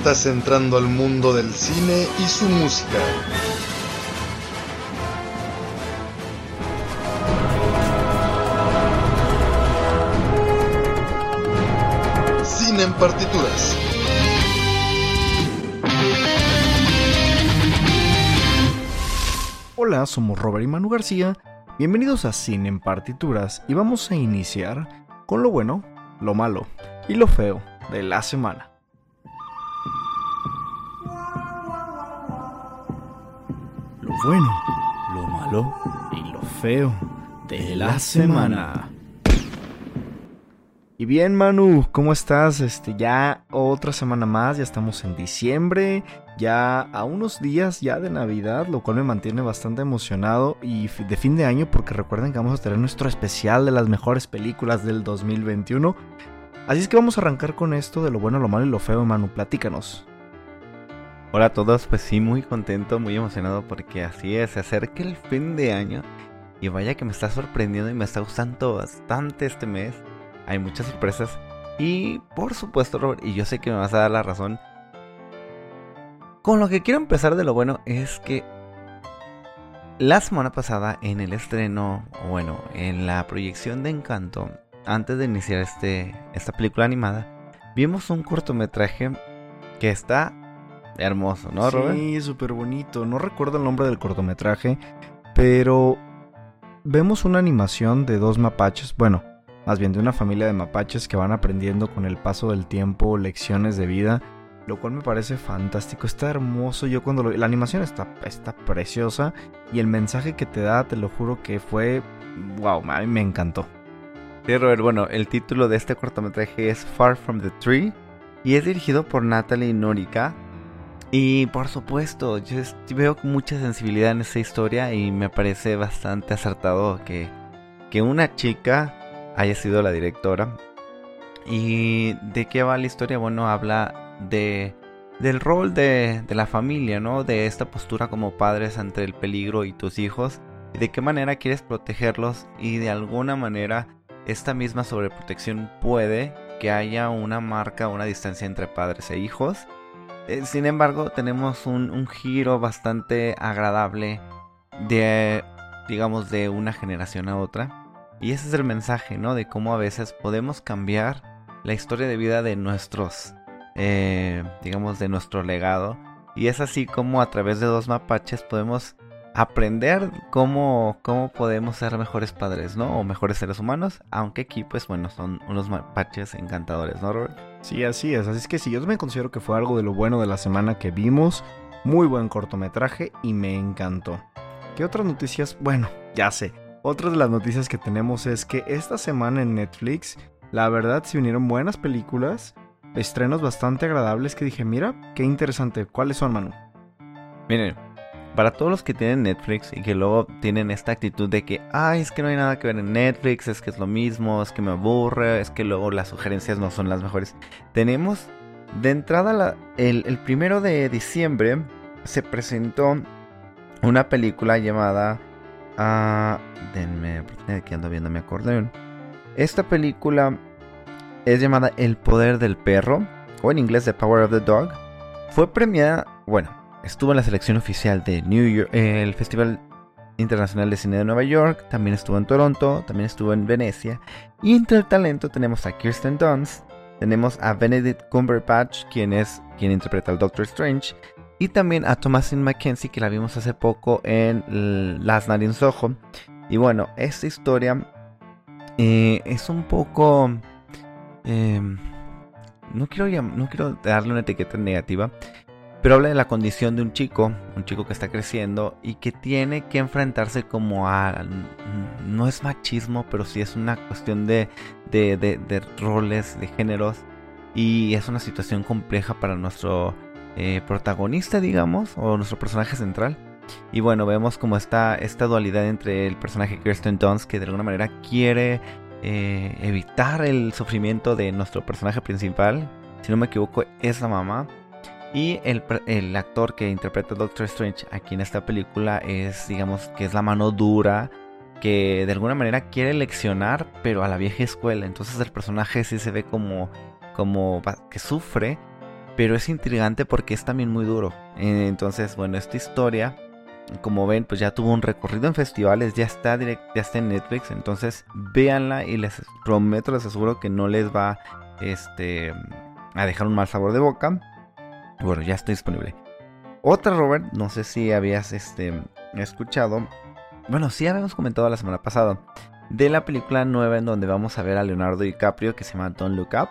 Estás entrando al mundo del cine y su música. Cine en partituras. Hola, somos Robert y Manu García. Bienvenidos a Cine en Partituras y vamos a iniciar con lo bueno, lo malo y lo feo de la semana. Bueno, lo malo y lo feo de la semana. Y bien, Manu, ¿cómo estás? Este, ya otra semana más, ya estamos en diciembre, ya a unos días ya de Navidad, lo cual me mantiene bastante emocionado y de fin de año porque recuerden que vamos a tener nuestro especial de las mejores películas del 2021. Así es que vamos a arrancar con esto de lo bueno, lo malo y lo feo, Manu, platícanos. Hola a todos, pues sí, muy contento, muy emocionado porque así es, se acerca el fin de año y vaya que me está sorprendiendo y me está gustando bastante este mes. Hay muchas sorpresas y por supuesto, Robert, y yo sé que me vas a dar la razón. Con lo que quiero empezar de lo bueno es que la semana pasada en el estreno, bueno, en la proyección de Encanto, antes de iniciar este, esta película animada, vimos un cortometraje que está hermoso, ¿no, Robert? Sí, súper bonito. No recuerdo el nombre del cortometraje, pero vemos una animación de dos mapaches, bueno, más bien de una familia de mapaches que van aprendiendo con el paso del tiempo lecciones de vida, lo cual me parece fantástico, está hermoso. Yo cuando lo, la animación está, está preciosa y el mensaje que te da, te lo juro que fue, wow, a mí me encantó. Sí, Robert, bueno, el título de este cortometraje es Far From the Tree y es dirigido por Natalie Norika. Y por supuesto, yo veo mucha sensibilidad en esta historia y me parece bastante acertado que, que una chica haya sido la directora. ¿Y de qué va la historia? Bueno, habla de del rol de, de la familia, ¿no? De esta postura como padres ante el peligro y tus hijos. Y de qué manera quieres protegerlos y de alguna manera esta misma sobreprotección puede que haya una marca, una distancia entre padres e hijos. Eh, sin embargo, tenemos un, giro bastante agradable de, digamos, de una generación a otra. Y ese es el mensaje, ¿no? De cómo a veces podemos cambiar la historia de vida de nuestros, eh, digamos, de nuestro legado. Y es así como a través de dos mapaches podemos aprender cómo, cómo podemos ser mejores padres, ¿no? O mejores seres humanos. Aunque aquí, pues bueno, son unos mapaches encantadores, ¿no, Robert? Sí, así es. Así es que sí, yo me considero que fue algo de lo bueno de la semana que vimos. Muy buen cortometraje y me encantó. ¿Qué otras noticias? Bueno, ya sé. Otra de las noticias que tenemos es que esta semana en Netflix, la verdad, se unieron buenas películas, estrenos bastante agradables que dije, mira, qué interesante. ¿Cuáles son, Manu? Miren, para todos los que tienen Netflix y que luego tienen esta actitud de que, ay, es que no hay nada que ver en Netflix, es que es lo mismo, es que me aburre, es que luego las sugerencias no son las mejores. Tenemos de entrada la- el, primero de diciembre se presentó una película llamada... ah, denme que ando viendo mi acordeón. Esta película es llamada El Poder del Perro, o en inglés The Power of the Dog. Fue premiada, bueno, estuvo en la selección oficial de New York, eh, el Festival Internacional de Cine de Nueva York, también estuvo en Toronto, también estuvo en Venecia. Y entre el talento tenemos a Kirsten Dunst, tenemos a Benedict Cumberbatch, quien es quien interpreta al Doctor Strange, y también a Thomasin McKenzie, que la vimos hace poco en L- Last Night in Soho. Y bueno, esta historia eh, es un poco... eh, no, quiero no quiero darle una etiqueta negativa, pero habla de la condición de un chico, un chico que está creciendo y que tiene que enfrentarse como a... No es machismo, pero sí es una cuestión de, de, de, roles, de géneros. Y es una situación compleja para nuestro eh, protagonista, digamos, o nuestro personaje central. Y bueno, vemos como está esta dualidad entre el personaje Kirsten Dunst, que de alguna manera quiere eh, evitar el sufrimiento de nuestro personaje principal. Si no me equivoco, es la mamá. Y el, actor que interpreta a Doctor Strange aquí en esta película es, digamos, que es la mano dura, que de alguna manera quiere leccionar, pero a la vieja escuela. Entonces el personaje sí se ve como, como que sufre, pero es intrigante porque es también muy duro. Entonces, bueno, esta historia, como ven, pues ya tuvo un recorrido en festivales, ya está, direct, ya está en Netflix. Entonces, véanla y les prometo, les aseguro que no les va este, a dejar un mal sabor de boca. Bueno, ya está disponible. Otra, Robert, no sé si habías este, escuchado. Bueno, sí habíamos comentado la semana pasada. De la película nueva en donde vamos a ver a Leonardo DiCaprio que se llama Don't Look Up.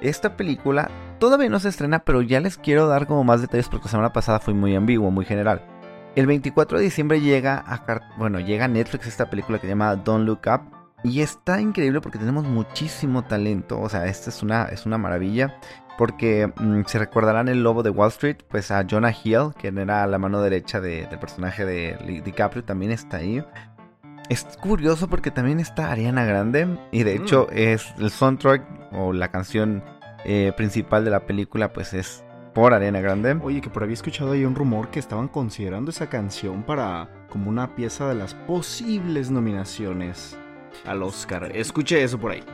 Esta película todavía no se estrena, pero ya les quiero dar como más detalles porque la semana pasada fue muy ambiguo, muy general. El 24 de diciembre llega a, bueno, llega a Netflix esta película que se llama Don't Look Up. Y está increíble porque tenemos muchísimo talento. O sea, esta es una, es una maravilla porque mm, se recordarán el lobo de Wall Street, pues a Jonah Hill, que era la mano derecha del personaje de DiCaprio, también está ahí. Es curioso porque también está Ariana Grande y de hecho mm. es el soundtrack o la canción eh, principal de la película pues es por Ariana Grande. Oye, que por había escuchado ahí un rumor que estaban considerando esa canción para como una pieza de las posibles nominaciones al Oscar. Escuché eso por ahí.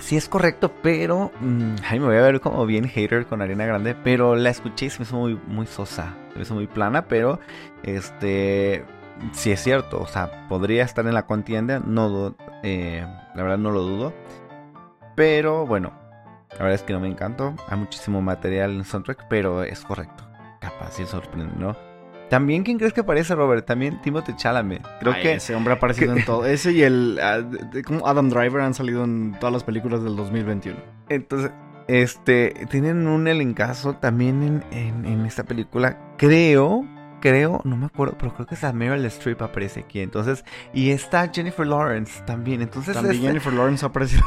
Sí es correcto, pero... Mm, ay, me voy a ver como bien hater con Arena Grande, pero la escuché y se me hizo muy, muy sosa, se me hizo muy plana, pero este... Sí es cierto, o sea, podría estar en la contienda, no, eh, la verdad no lo dudo. Pero bueno, la verdad es que no me encantó. Hay muchísimo material en soundtrack, pero es correcto. Capaz, sí sorprende, ¿no? También, ¿quién crees que aparece, Robert? También Timothy Chalamet. Creo que. Ese hombre ha aparecido en todo. Ese y el. Ah, como Adam Driver han salido en todas las películas del 2021. Entonces, este. Tienen un elencazo también en, en, esta película. Creo. Creo, no me acuerdo, pero creo que es Meryl Streep aparece aquí. Entonces, y está Jennifer Lawrence también. Entonces, también este Jennifer Lawrence ha aparecido.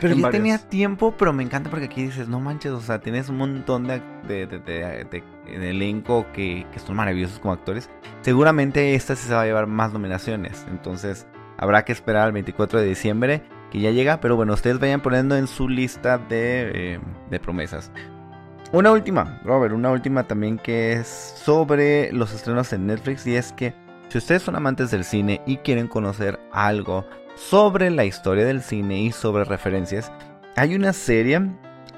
Pero yo tenía tiempo, pero me encanta porque aquí dices, no manches, o sea, tienes un montón de, de, elenco que, que, son maravillosos como actores. Seguramente esta sí se va a llevar más nominaciones. Entonces, habrá que esperar al 24 de diciembre, que ya llega. Pero bueno, ustedes vayan poniendo en su lista de, eh, de promesas. Una última, Robert, una última también que es sobre los estrenos en Netflix. Y es que si ustedes son amantes del cine y quieren conocer algo sobre la historia del cine y sobre referencias. Hay una serie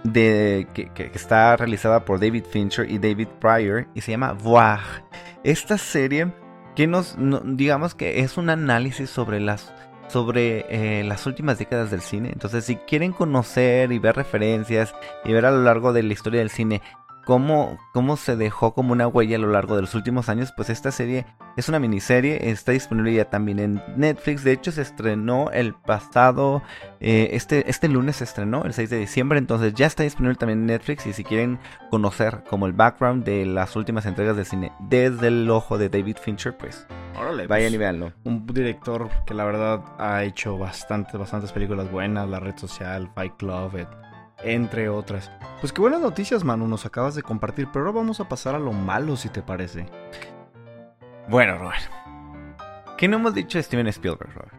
de, que, está realizada por David Fincher y David Pryor y se llama Voir. Esta serie que nos, digamos que es un análisis sobre las sobre eh, las últimas décadas del cine. Entonces, si quieren conocer y ver referencias y ver a lo largo de la historia del cine cómo, cómo se dejó como una huella a lo largo de los últimos años, pues esta serie es una miniserie, está disponible ya también en Netflix, de hecho se estrenó el pasado, eh, este, este lunes se estrenó, el 6 de diciembre, entonces ya está disponible también en Netflix y si quieren conocer como el background de las últimas entregas del cine desde el ojo de David Fincher, pues Órale, vayan pues, y véanlo. Un director que la verdad ha hecho bastantes, bastantes películas buenas, La Red Social, Fight Club, entre otras. Pues qué buenas noticias, Manu, nos acabas de compartir, pero ahora vamos a pasar a lo malo, si te parece. Bueno, Robert. ¿Qué no hemos dicho de Steven Spielberg, Robert?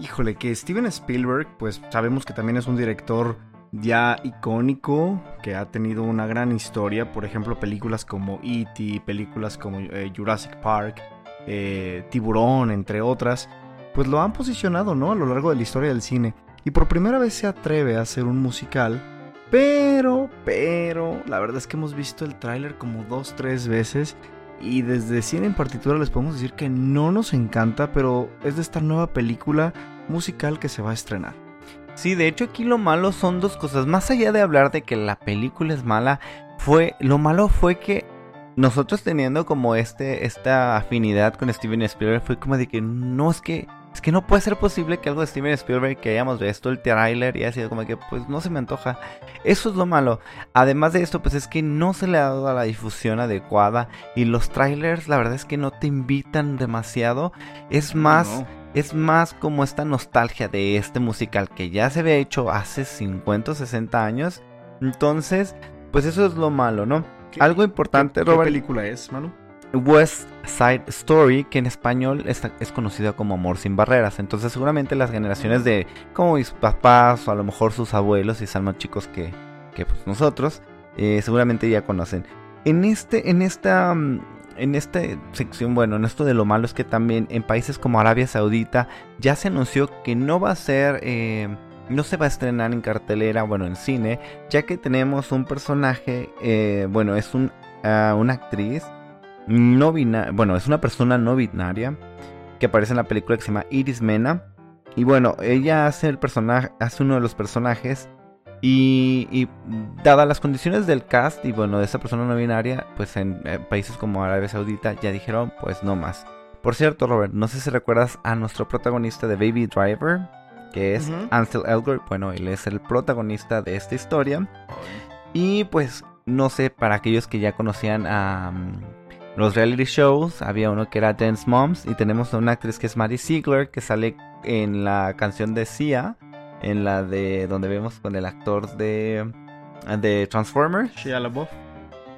Híjole, que Steven Spielberg, pues sabemos que también es un director ya icónico, que ha tenido una gran historia, por ejemplo, películas como E.T., películas como eh, Jurassic Park, eh, Tiburón, entre otras, pues lo han posicionado, ¿no? A lo largo de la historia del cine y por primera vez se atreve a hacer un musical. Pero, pero, la verdad es que hemos visto el tráiler como dos, tres veces y desde cine en particular les podemos decir que no nos encanta, pero es de esta nueva película musical que se va a estrenar. Sí, de hecho aquí lo malo son dos cosas. Más allá de hablar de que la película es mala, fue lo malo fue que nosotros teniendo como este esta afinidad con Steven Spielberg fue como de que no es que es que no puede ser posible que algo de Steven Spielberg que hayamos visto el trailer y ha sido como que pues no se me antoja. Eso es lo malo. Además de esto, pues es que no se le ha dado la difusión adecuada y los trailers la verdad es que no te invitan demasiado. Es más... Es más como esta nostalgia de este musical que ya se había hecho hace 50 o 60 años. Entonces, pues eso es lo malo, ¿no? Algo importante, ¿Qué Robert. película es, Manu? West Side Story, que en español es conocido como Amor sin Barreras. Entonces seguramente las generaciones de como mis papás o a lo mejor sus abuelos, y están más chicos que, que, pues, nosotros, eh, seguramente ya conocen. En este, en esta, mm, en esta sección, bueno, en esto de lo malo es que también en países como Arabia Saudita ya se anunció que no va a ser, eh, no se va a estrenar en cartelera, bueno, en cine, ya que tenemos un personaje, eh, bueno, es un, ah, una actriz no binaria, bueno, es una persona no binaria que aparece en la película que se llama Iris Mena. Y bueno, ella hace el personaje, hace uno de los personajes. Y, y dadas las condiciones del cast y bueno, de esa persona no binaria, pues en eh, países como Arabia Saudita ya dijeron, pues no más. Por cierto, Robert, no sé si recuerdas a nuestro protagonista de Baby Driver, que es. Ansel Elgort. Bueno, él es el protagonista de esta historia. Y pues, no sé, para aquellos que ya conocían a mm, los reality shows, había uno que era Dance Moms. Y tenemos a una actriz que es Maddie Ziegler, que sale en la canción de Sia, en la de donde vemos con el actor de, de Transformers. Shia LaBeouf.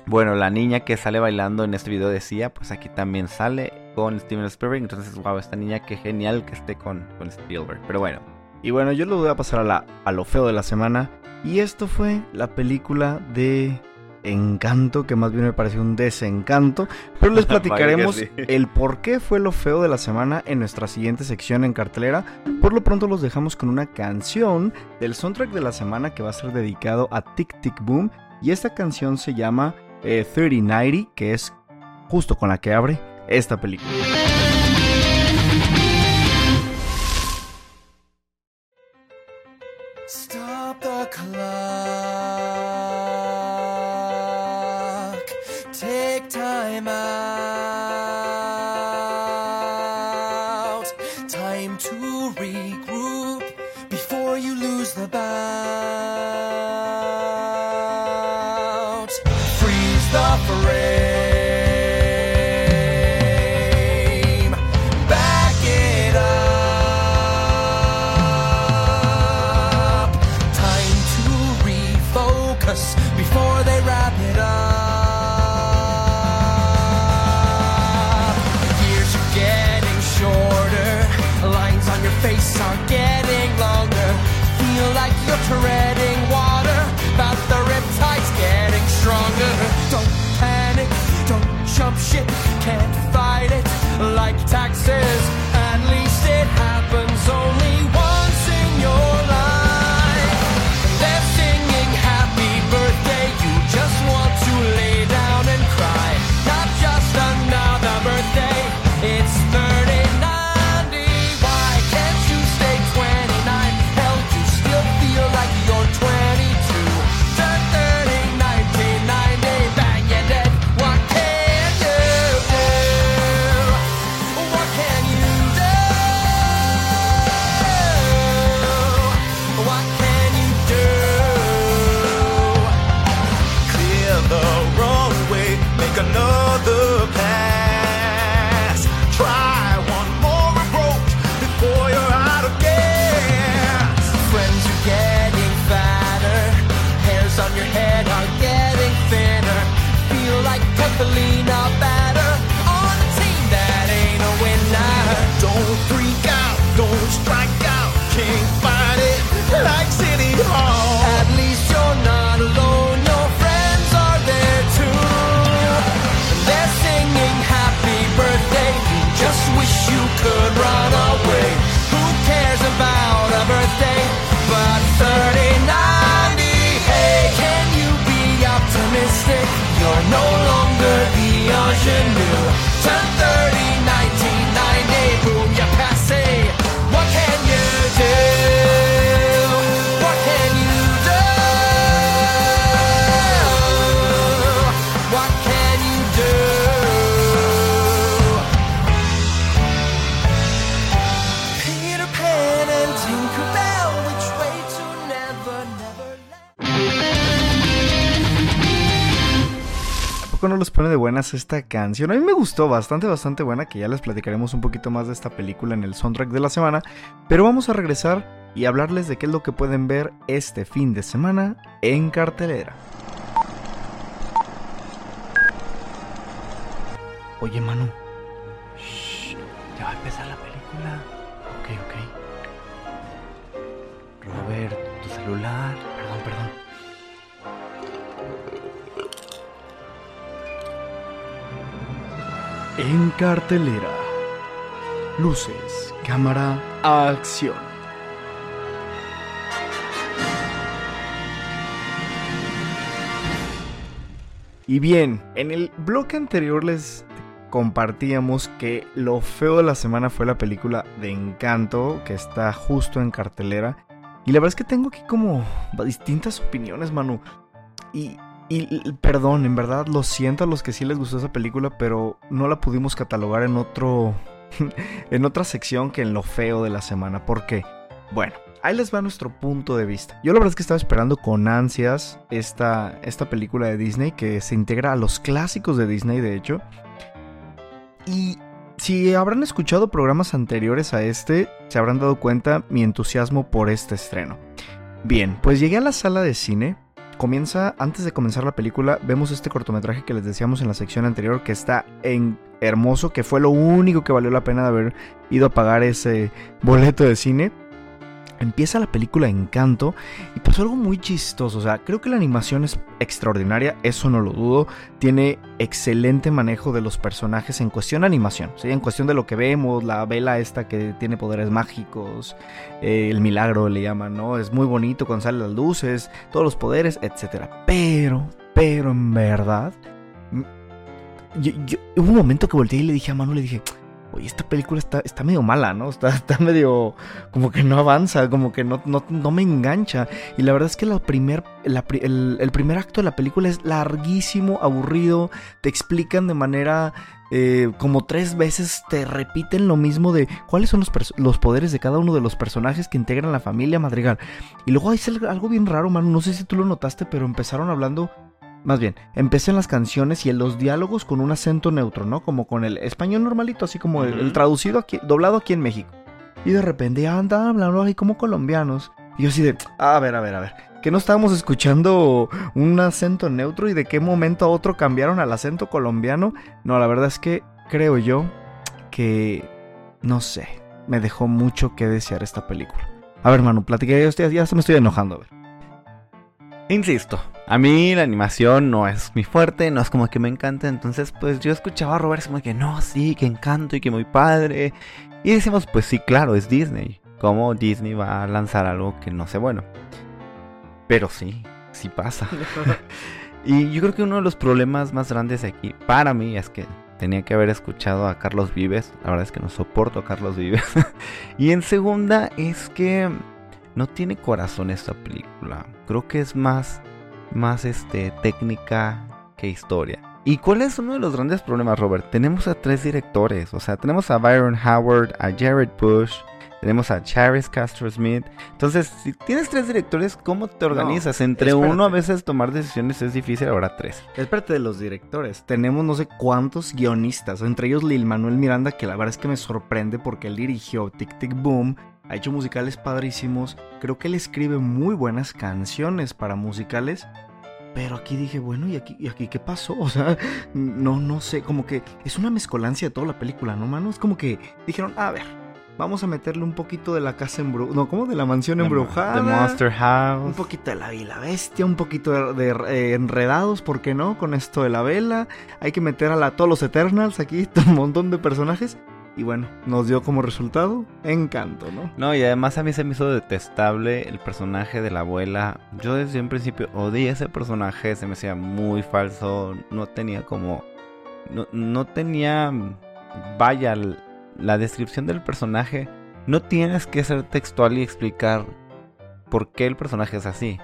Bueno, la niña que sale bailando en este video de Sia, pues aquí también sale con Steven Spielberg. Entonces, wow, esta niña, qué genial que esté con, con Spielberg. Pero bueno, Y bueno, yo lo voy a pasar a, la, a lo feo de la semana. Y esto fue la película de Encanto, que más bien me pareció un desencanto. Pero les platicaremos sí. el por qué fue lo feo de la semana en nuestra siguiente sección en cartelera. Por lo pronto los dejamos con una canción del soundtrack de la semana que va a ser dedicado a Tic Tic Boom. Y esta canción se llama eh, 3090, que es justo con la que abre esta película. Time out. Time to regroup before you lose the bout. Freeze the frame. freak out. No los pone de buenas esta canción? A mí me gustó bastante, bastante buena, que ya les platicaremos un poquito más de esta película en el soundtrack de la semana. Pero vamos a regresar y hablarles de qué es lo que pueden ver este fin de semana en cartelera. Oye, Manu. Shh, ya va a empezar la película. Ok, ok. Robert, tu celular. En cartelera. Luces, cámara, acción. Y bien, en el bloque anterior les compartíamos que lo feo de la semana fue la película de Encanto, que está justo en cartelera. Y la verdad es que tengo aquí como distintas opiniones, Manu. Y, y perdón, en verdad lo siento a los que sí les gustó esa película, pero no la pudimos catalogar en otro. en otra sección que en lo feo de la semana. ¿Por qué? Bueno, ahí les va nuestro punto de vista. Yo la verdad es que estaba esperando con ansias esta, esta película de Disney que se integra a los clásicos de Disney, de hecho. Y si habrán escuchado programas anteriores a este, se habrán dado cuenta mi entusiasmo por este estreno. Bien, pues llegué a la sala de cine. Comienza, antes de comenzar la película, vemos este cortometraje que les decíamos en la sección anterior que está en hermoso, que fue lo único que valió la pena de haber ido a pagar ese boleto de cine. Empieza la película Encanto y pasó algo muy chistoso. O sea, creo que la animación es extraordinaria, eso no lo dudo. Tiene excelente manejo de los personajes en cuestión de animación. ¿sí? En cuestión de lo que vemos, la vela esta que tiene poderes mágicos, eh, el milagro le llaman, ¿no? Es muy bonito cuando salen las luces, todos los poderes, etc. Pero, pero en verdad, yo, hubo un momento que volteé y le dije a Manu, le dije, oye, esta película está, está medio mala, ¿no? Está, está medio como que no avanza, como que no, no, no me engancha. Y la verdad es que la primer, el, el, primer acto de la película es larguísimo, aburrido, te explican de manera... Eh, como tres veces te repiten lo mismo de cuáles son los, los, poderes de cada uno de los personajes que integran la familia Madrigal. Y luego hay algo bien raro, mano. No sé si tú lo notaste, pero empezaron hablando más bien, empecé en las canciones y en los diálogos con un acento neutro, ¿no? Como con el español normalito, así como el, el traducido aquí, doblado aquí en México. Y de repente andan hablando ahí como colombianos. Y yo así de, a ver, a ver, a ver. Que no estábamos escuchando un acento neutro y de qué momento a otro cambiaron al acento colombiano. No, la verdad es que creo yo que, no sé, me dejó mucho que desear esta película. A ver, Manu, platiqué, ya, ya se me estoy enojando, a ver. Insisto, a mí la animación no es mi fuerte, no es como que me encanta. Entonces, pues yo escuchaba a Robert como que no, sí, que encanto y que muy padre. Y decimos, pues sí, claro, es Disney. ¿Cómo Disney va a lanzar algo que no sé bueno? Pero sí, sí pasa. y yo creo que uno de los problemas más grandes aquí, para mí, es que tenía que haber escuchado a Carlos Vives. La verdad es que no soporto a Carlos Vives. y en segunda, es que no tiene corazón esta película. Creo que es más más este, técnica que historia. ¿Y cuál es uno de los grandes problemas, Robert? Tenemos a tres directores, o sea, tenemos a Byron Howard, a Jared Bush, tenemos a Charis Castro Smith. Entonces, si tienes tres directores, ¿cómo te organizas? No, Entre espérate. uno a veces tomar decisiones es difícil, ahora tres. Espérate de los directores. Tenemos no sé cuántos guionistas, entre ellos Lil Manuel Miranda, que la verdad es que me sorprende porque él dirigió Tic Tic Boom, ha hecho musicales padrísimos. Creo que él escribe muy buenas canciones para musicales. Pero aquí dije, bueno, ¿y aquí, ¿y aquí qué pasó? O sea, no, no sé, como que es una mezcolancia de toda la película, ¿no, mano? Es como que dijeron, a ver, vamos a meterle un poquito de la casa embrujada, no, ¿cómo? De la mansión embrujada. The Monster Un House. poquito de la Vila Bestia, un poquito de, de, eh, enredados, ¿por qué no? Con esto de la vela. Hay que meter a la, todos los Eternals aquí, un montón de personajes. Y bueno, nos dio como resultado encanto, ¿no? No, y además a mí se me hizo detestable el personaje de la abuela. Yo desde un principio odié ese personaje, se me hacía muy falso, no tenía como... No, no tenía... Vaya, la descripción del personaje. No tienes que ser textual y explicar por qué el personaje es así.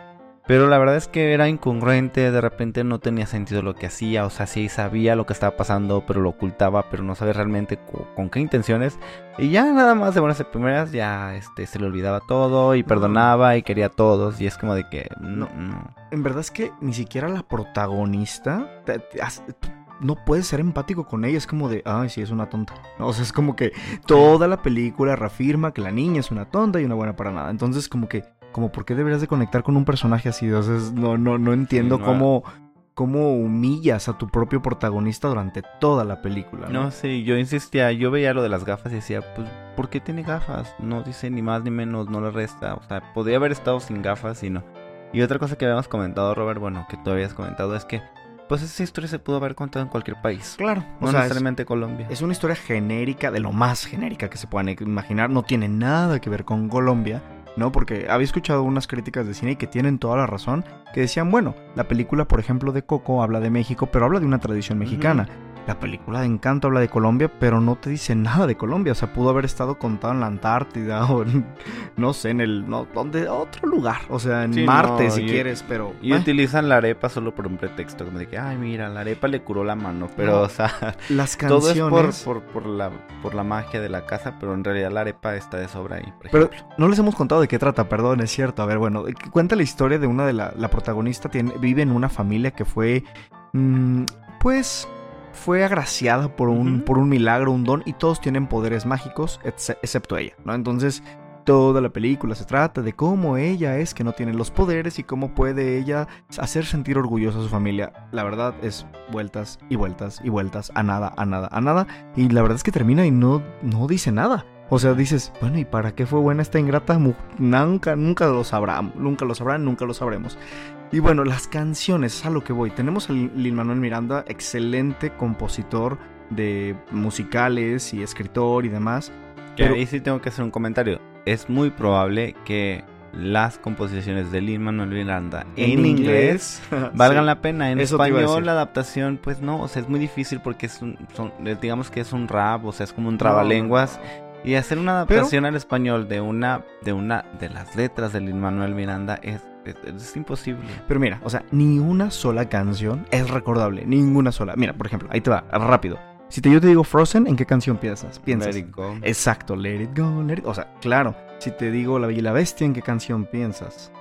Pero la verdad es que era incongruente, de repente no tenía sentido lo que hacía, o sea, sí sabía lo que estaba pasando, pero lo ocultaba, pero no sabía realmente co- con, qué intenciones. Y ya nada más de buenas a primeras ya este, se le olvidaba todo y perdonaba y quería a todos y es como de que no, no. En verdad es que ni siquiera la protagonista te- te hace- no puedes ser empático con ella. Es como de, ay, sí, es una tonta. ¿no? O sea, es como que toda la película reafirma que la niña es una tonta y una buena para nada. Entonces, como que, como, ¿por qué deberías de conectar con un personaje así? O sea, es- no, no, no entiendo no. cómo, cómo humillas a tu propio protagonista durante toda la película. ¿no? No, sí, yo insistía, yo veía lo de las gafas y decía, pues, ¿por qué tiene gafas? No dice ni más ni menos, no le resta. O sea, podría haber estado sin gafas y no. Y otra cosa que habíamos comentado, Robert, bueno, que tú habías comentado es que, pues, esa historia se pudo haber contado en cualquier país. Claro, o No sea, es- necesariamente Colombia. Es una historia genérica, de lo más genérica que se puedan imaginar. No tiene nada que ver con Colombia, ¿no? Porque había escuchado unas críticas de cine y que tienen toda la razón, que decían, bueno, la película, por ejemplo, de Coco habla de México, pero habla de una tradición mexicana. La película de Encanto habla de Colombia, pero no te dice nada de Colombia. O sea, pudo haber estado contado en la Antártida o en, no sé, en el, no, donde, otro lugar. O sea, en Sí, Marte, no, si y- quieres, pero... Y eh, utilizan la arepa solo por un pretexto, como de que, ay, mira, la arepa le curó la mano, pero, No, o sea, las todo es canciones... por, por, por la, por la magia de la casa, pero en realidad la arepa está de sobra ahí, por Pero no les hemos contado de qué trata, perdón, es cierto. A ver, bueno, eh, cuenta la historia de una de la, la protagonista, tiene, vive en una familia que fue, mm, pues, fue agraciada por un, por un milagro, un don, y todos tienen poderes mágicos, exce- excepto ella, ¿no? Entonces, toda la película se trata de cómo ella es que no tiene los poderes y cómo puede ella hacer sentir orgullosa a su familia. La verdad es vueltas y vueltas y vueltas a nada, a nada, a nada. Y la verdad es que termina y no, no dice nada. O sea, dices, bueno, ¿y para qué fue buena esta ingrata? Nunca, nunca lo sabrán, nunca lo sabrán, nunca lo sabremos. Y bueno, las canciones, es a lo que voy. Tenemos a Lin Manuel Miranda, excelente compositor de musicales y escritor y demás. Que pero- ahí sí tengo que hacer un comentario. Es muy probable que las composiciones de Lin Manuel Miranda en, inglés valgan Sí. la pena. En Eso español la adaptación, pues no, o sea, es muy difícil porque es un, son- digamos que es un rap, o sea, es como un trabalenguas. Y hacer una Pero- adaptación al español de una, de una de las letras de Lin Manuel Miranda es, es, es imposible. Pero mira, o sea, ni una sola canción es recordable, ninguna sola. Mira, por ejemplo, ahí te va, rápido. Si te, yo te digo Frozen, ¿en qué canción piensas? Piensas. Let it go. Exacto, Let It Go, Let It O sea, claro, si te digo La Bella y la Bestia, ¿en qué canción piensas?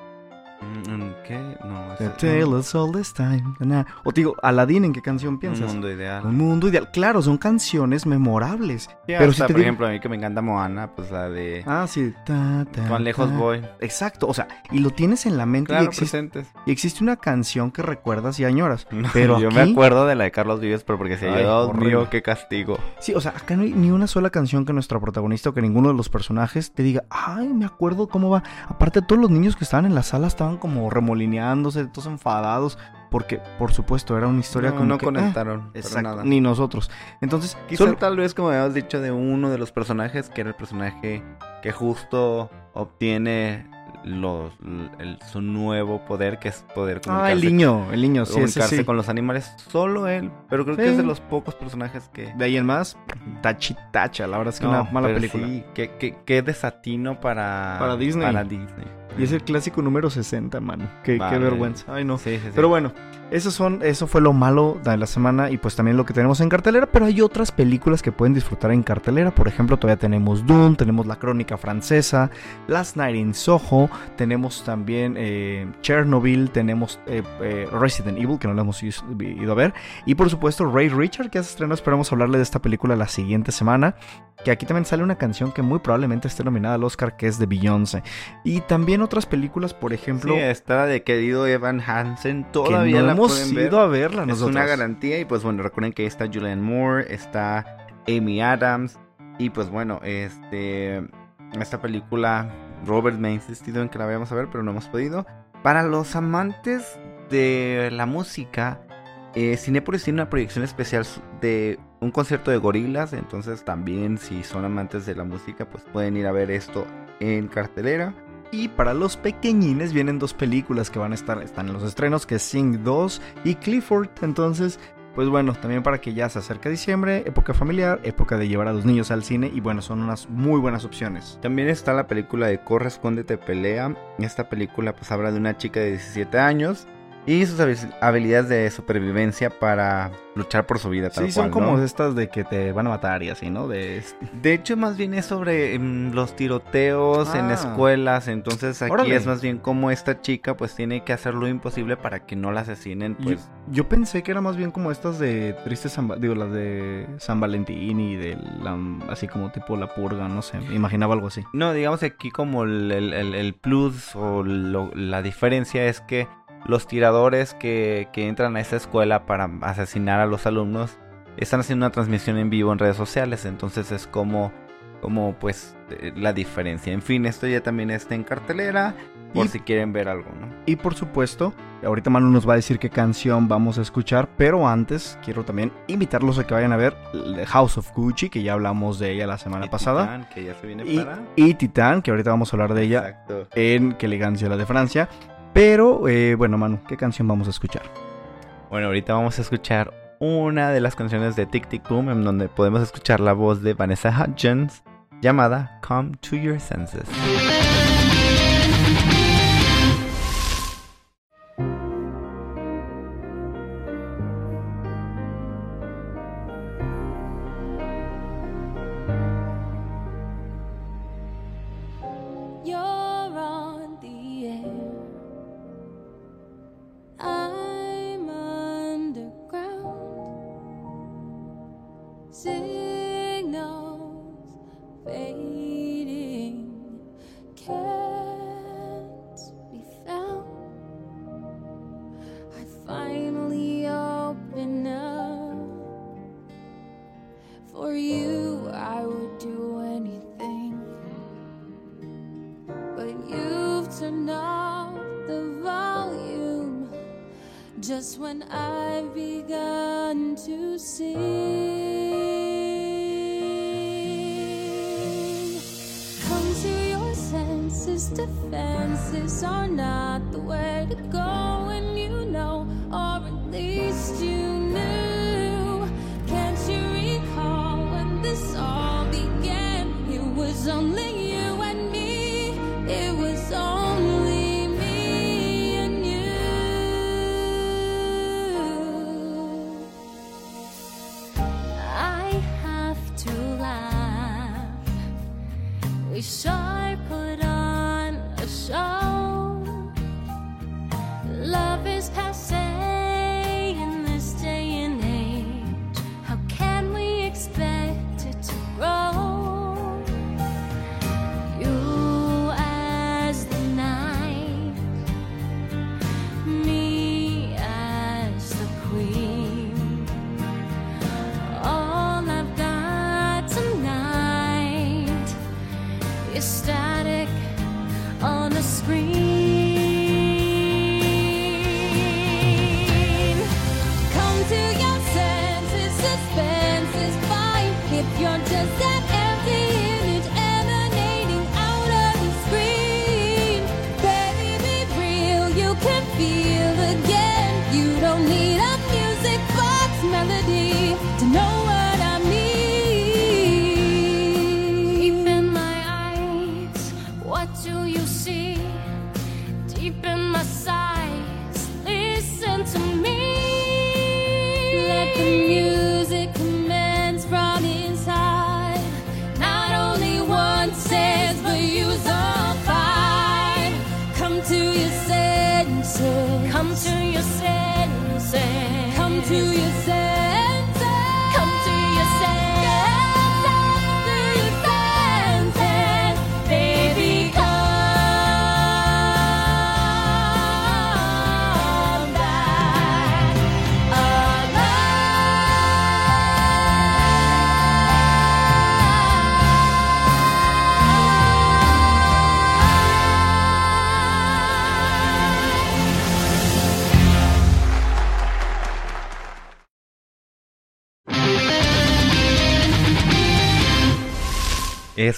Mm, ¿Qué? No, The es Tale is all this time. na. O te digo, Aladdin, ¿en qué canción un piensas? mundo ideal. Un mundo ideal. Claro, son canciones memorables. Sí, pero hasta, si te por digo- ejemplo, a mí que me encanta Moana, pues la de Ah, sí. Ta, ta, Cuán lejos ta. voy. Exacto, o sea, y lo tienes en la mente y, Claro, existe, presentes. y existe una canción que recuerdas y añoras. No, Pero yo aquí- me acuerdo de la de Carlos Vives, pero porque se Dios mío, qué castigo. Sí, o sea, acá no hay ni una sola canción que nuestra protagonista o que ninguno de los personajes te diga, ay, me acuerdo cómo va. Aparte, todos los niños que estaban en la sala estaban como remolineándose, todos enfadados, porque, por supuesto, era una historia no, como no que, conectaron. ah, exacto, nada. ni nosotros. Entonces, Quizá solo- tal vez, como habíamos dicho, de uno de los personajes, que era el personaje que justo obtiene los, el- su nuevo poder, que es poder Ah, el comunicarse, niño, el niño, sí, comunicarse sí. con los animales. Solo él, pero creo que es de los pocos personajes que... De ahí en más, tachi tacha, la verdad es que No, una mala película. Sí, qué, qué- qué desatino para... Para Disney. Para Disney. Y es el clásico número 60, mano. Qué, vergüenza. Ay, no. Sí, sí, sí. Pero bueno, esos son, eso fue lo malo de la semana y pues también lo que tenemos en cartelera, pero hay otras películas que pueden disfrutar en cartelera. Por ejemplo, todavía tenemos Dune, tenemos La Crónica Francesa, Last Night in Soho, tenemos también eh, Chernobyl, tenemos eh, eh, Resident Evil, que no lo hemos ido a ver, y por supuesto Ray Richard, que hace estreno, esperamos hablarle de esta película la siguiente semana, que aquí también sale una canción que muy probablemente esté nominada al Oscar, que es de Beyoncé. Y también otras películas, por ejemplo... Sí, está la de querido Evan Hansen. que Todavía no la hemos pueden ver. ido a verla Es nosotros. una garantía. Y pues bueno, recuerden que está Julianne Moore, está Amy Adams. Y pues bueno, este. Esta película, Robert me ha insistido en que la vayamos a ver, pero no hemos podido. Para los amantes de la música, eh, Cinépolis tiene una proyección especial de un concierto de gorilas. Entonces, también, si son amantes de la música, pues pueden ir a ver esto en cartelera. Y para los pequeñines vienen dos películas que van a estar, están en los estrenos, que es Sing 2 y Clifford. Entonces, Pues bueno, también para que ya se acerque diciembre, época familiar, época de llevar a los niños al cine y bueno, son unas muy buenas opciones. También está la película de Corre, Escóndete, Pelea. Esta película pues habla de una chica de 17 años y sus habi- habilidades de supervivencia para luchar por su vida. Tal Sí, son cual, ¿no? como estas de que te van a matar y así, ¿no? De De hecho, más bien es sobre mm, los tiroteos en Ah. escuelas. Entonces aquí Órale. es más bien como esta chica pues tiene que hacer lo imposible para que no la asesinen. Yo, Pues yo pensé que era más bien como estas de Triste San digo, las de San Valentín y de la, así como tipo La Purga, no sé, me imaginaba algo así. no, digamos aquí como el, el- el- el plus o lo- la diferencia es que los tiradores que, que entran a esta escuela para asesinar a los alumnos están haciendo una transmisión en vivo en redes sociales. Entonces es como, como pues eh, la diferencia. En fin, esto ya también está en cartelera. Por Y- si quieren ver algo, ¿no? Y por supuesto, ahorita Manu nos va a decir qué canción vamos a escuchar, pero antes quiero también invitarlos a que vayan a ver House of Gucci, que ya hablamos de ella la semana Y pasada, Titán, que ya se viene y, para. y Titán, que ahorita vamos a hablar de ella Exacto. en Qué elegancia la de Francia. Pero, eh, bueno, Manu, ¿qué canción vamos a escuchar? Bueno, ahorita vamos a escuchar una de las canciones de Tic Tic Boom, en donde podemos escuchar la voz de Vanessa Hudgens, llamada Come to Your Senses. Fading can't be found. I finally open up. For you, I would do anything. But you've turned off the volume just when I've defenses are not the way to go,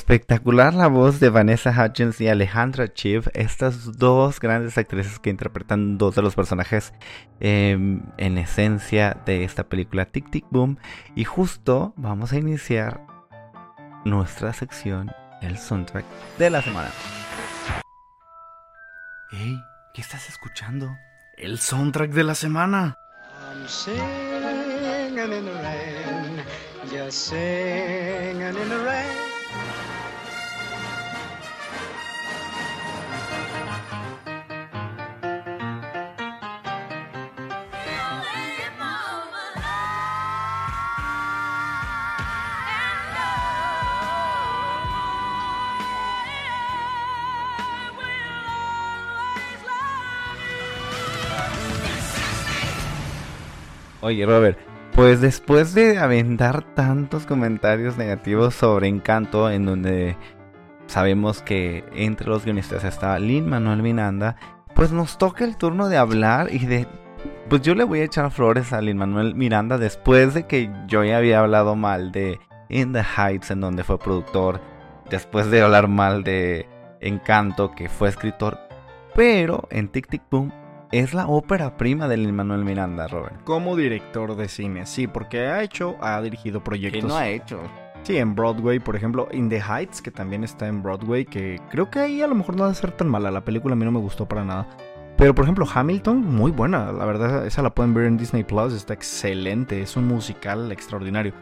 Espectacular la voz de Vanessa Hudgens y Alejandra Chiv, estas dos grandes actrices que interpretan dos de los personajes em, en esencia de esta película Tic Tic Boom. Y justo vamos a iniciar nuestra sección, el soundtrack de la semana. Hey, ¿qué estás escuchando? El soundtrack de la semana. I'm singing in the rain, just singing in the rain. Oye, Robert, pues después de aventar tantos comentarios negativos sobre Encanto, en donde sabemos que entre los guionistas está Lin Manuel Miranda, pues nos toca el turno de hablar y de. Pues yo le voy a echar flores a Lin Manuel Miranda después de que yo ya había hablado mal de In the Heights, en donde fue productor, después de hablar mal de Encanto, que fue escritor, pero en Tic Tic Boom es la ópera prima de Lin Manuel Miranda, Robert. Como director de cine, sí, porque ha hecho, ha dirigido proyectos. Que no ha hecho. Sí, en Broadway, por ejemplo, In the Heights, que también está en Broadway, que creo que ahí a lo mejor no va a ser tan mala. La película a mí no me gustó para nada. Pero por ejemplo, Hamilton, muy buena. La verdad, esa la pueden ver en Disney Plus, está excelente. Es un musical extraordinario.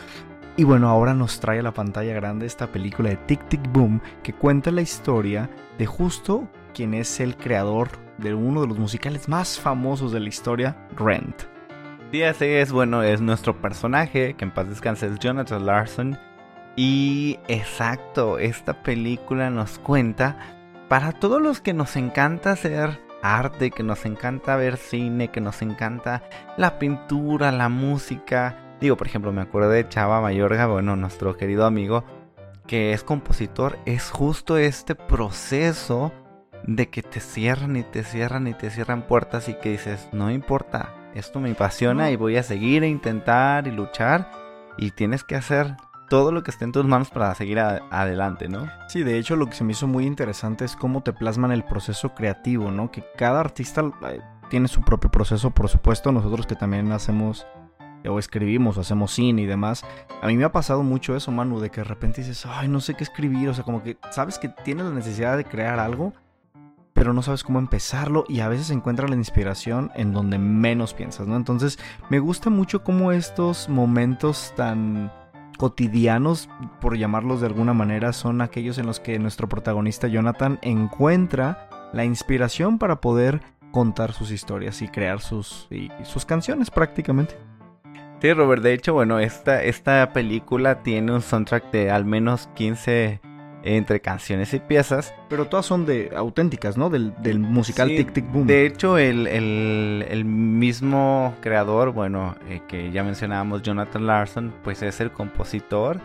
Y bueno, ahora nos trae a la pantalla grande esta película de Tic Tic Boom, que cuenta la historia de justo quien es el creador de uno de los musicales más famosos de la historia, Rent. Así es, bueno, es nuestro personaje, que en paz descanse es Jonathan Larson. Y exacto, esta película nos cuenta, para todos los que nos encanta hacer arte, que nos encanta ver cine, que nos encanta la pintura, la música. Digo, por ejemplo, me acuerdo de Chava Mayorga, bueno, nuestro querido amigo, que es compositor, es justo este proceso de que te cierran y te cierran y te cierran puertas y que dices, no importa, esto me apasiona y voy a seguir a intentar y luchar y tienes que hacer todo lo que esté en tus manos para seguir adelante, ¿no? Sí, de hecho lo que se me hizo muy interesante es cómo te plasman el proceso creativo, ¿no? Que cada artista eh, tiene su propio proceso, por supuesto, nosotros que también hacemos o escribimos o hacemos cine y demás. A mí me ha pasado mucho eso, Manu, de que de repente dices, ay, no sé qué escribir, o sea, como que sabes que tienes la necesidad de crear algo, pero no sabes cómo empezarlo y a veces encuentras la inspiración en donde menos piensas, ¿no? Entonces, me gusta mucho cómo estos momentos tan cotidianos, por llamarlos de alguna manera, son aquellos en los que nuestro protagonista Jonathan encuentra la inspiración para poder contar sus historias y crear sus, y- sus canciones prácticamente. Sí, Robert, de hecho, bueno, esta, esta película tiene un soundtrack de al menos 15 entre canciones y piezas. Pero todas son de auténticas, ¿no? Del, del musical Sí, Tic Tic Boom. De hecho, el, el- el mismo creador, bueno, eh, que ya mencionábamos, Jonathan Larson, pues es el compositor.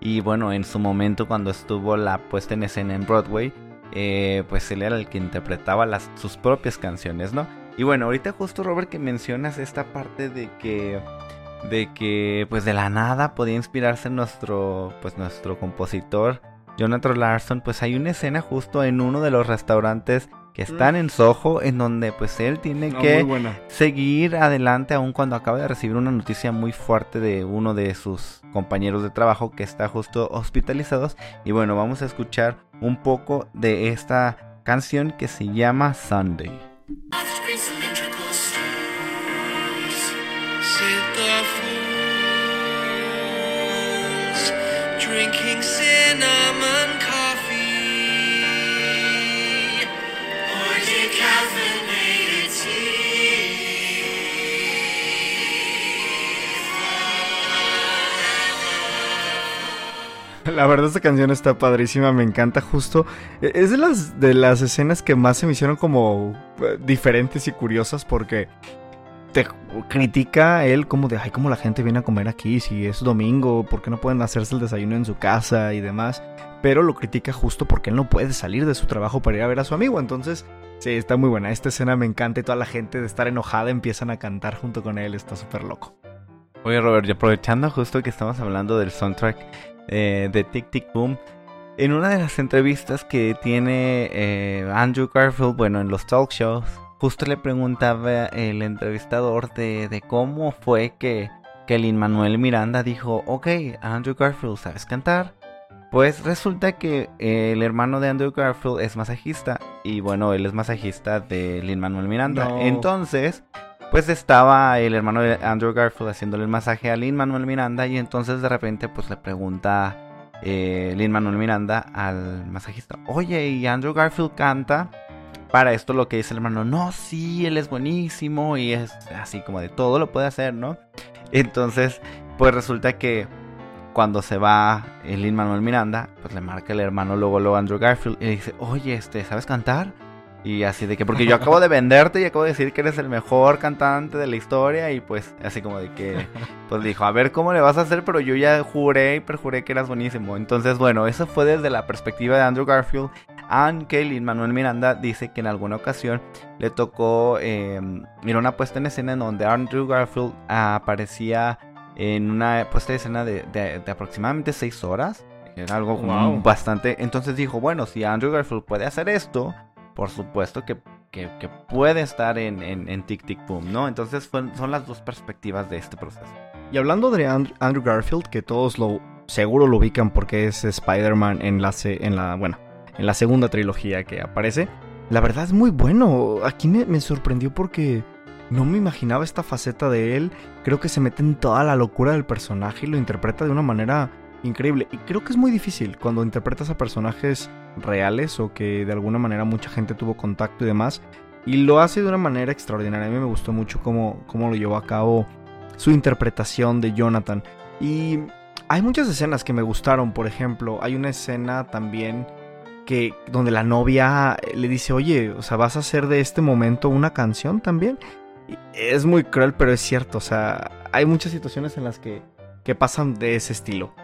Y bueno, en su momento cuando estuvo la puesta en escena en Broadway, eh, pues él era el que interpretaba las, sus propias canciones, ¿no? Y bueno, ahorita justo Robert que mencionas esta parte de que de que pues de la nada podía inspirarse nuestro pues nuestro compositor Jonathan Larson, pues hay una escena justo en uno de los restaurantes que están en Soho en donde pues él tiene No, que seguir adelante aun cuando acaba de recibir una noticia muy fuerte de uno de sus compañeros de trabajo que está justo hospitalizados. Y bueno, vamos a escuchar un poco de esta canción que se llama Sunday. La verdad esta canción está padrísima, me encanta justo. e- Es de las, de las escenas que más se me hicieron como eh, diferentes y curiosas porque te critica él como de, ay, cómo la gente viene a comer aquí si es domingo, por qué no pueden hacerse el desayuno en su casa y demás. Pero lo critica justo porque él no puede salir de su trabajo para ir a ver a su amigo. Entonces, sí, está muy buena. Esta escena me encanta y toda la gente de estar enojada empiezan a cantar junto con él. Está súper loco. Oye Robert, y aprovechando justo que estamos hablando del soundtrack eh, de Tic Tic Boom, En una de las entrevistas que tiene eh, Andrew Garfield, bueno, en los talk shows, justo le preguntaba el entrevistador de, de cómo fue que, que Lin Manuel Miranda dijo, ok, Andrew Garfield, ¿sabes cantar? Pues resulta que el hermano de Andrew Garfield es masajista y bueno, él es masajista de Lin Manuel Miranda. No. Entonces, pues estaba el hermano de Andrew Garfield haciéndole el masaje a Lin Manuel Miranda y entonces de repente pues le pregunta eh, Lin Manuel Miranda al masajista, oye, ¿y Andrew Garfield canta? Para esto lo que dice el hermano, no, sí, él es buenísimo y es así como de todo lo puede hacer, ¿no? Entonces, pues resulta que cuando se va el Lin Manuel Miranda, pues le marca el hermano luego luego Andrew Garfield y le dice, oye, este, ¿sabes cantar? Y así de que, porque yo acabo de venderte y acabo de decir que eres el mejor cantante de la historia y pues así como de que, pues dijo, a ver cómo le vas a hacer, pero yo ya juré y perjuré que eras buenísimo. Entonces, bueno, eso fue desde la perspectiva de Andrew Garfield, aunque Lin Manuel Miranda dice que en alguna ocasión le tocó eh, ir a una puesta en escena en donde Andrew Garfield aparecía en una puesta de escena de, de- de aproximadamente 6 horas. Era algo como Wow. bastante. Entonces dijo, bueno, si Andrew Garfield puede hacer esto, por supuesto que, que- puede estar en, en, en Tic Tic Boom, ¿no? Entonces son las dos perspectivas de este proceso. Y hablando de And- Andrew Garfield, que todos lo seguro lo ubican porque es Spider-Man en la, en la, bueno, en la segunda trilogía que aparece. La verdad es muy bueno. Aquí me, me sorprendió porque no me imaginaba esta faceta de él. Creo que se mete en toda la locura del personaje y lo interpreta de una manera increíble. Y creo que es muy difícil cuando interpretas a personajes reales o que de alguna manera mucha gente tuvo contacto y demás. Y lo hace de una manera extraordinaria. A mí me gustó mucho cómo, cómo lo llevó a cabo su interpretación de Jonathan. Y hay muchas escenas que me gustaron. Por ejemplo, hay una escena también que donde la novia le dice, oye, o sea, vas a hacer de este momento una canción también. Es muy cruel, pero es cierto. O sea, hay muchas situaciones en las que, que pasan de ese estilo.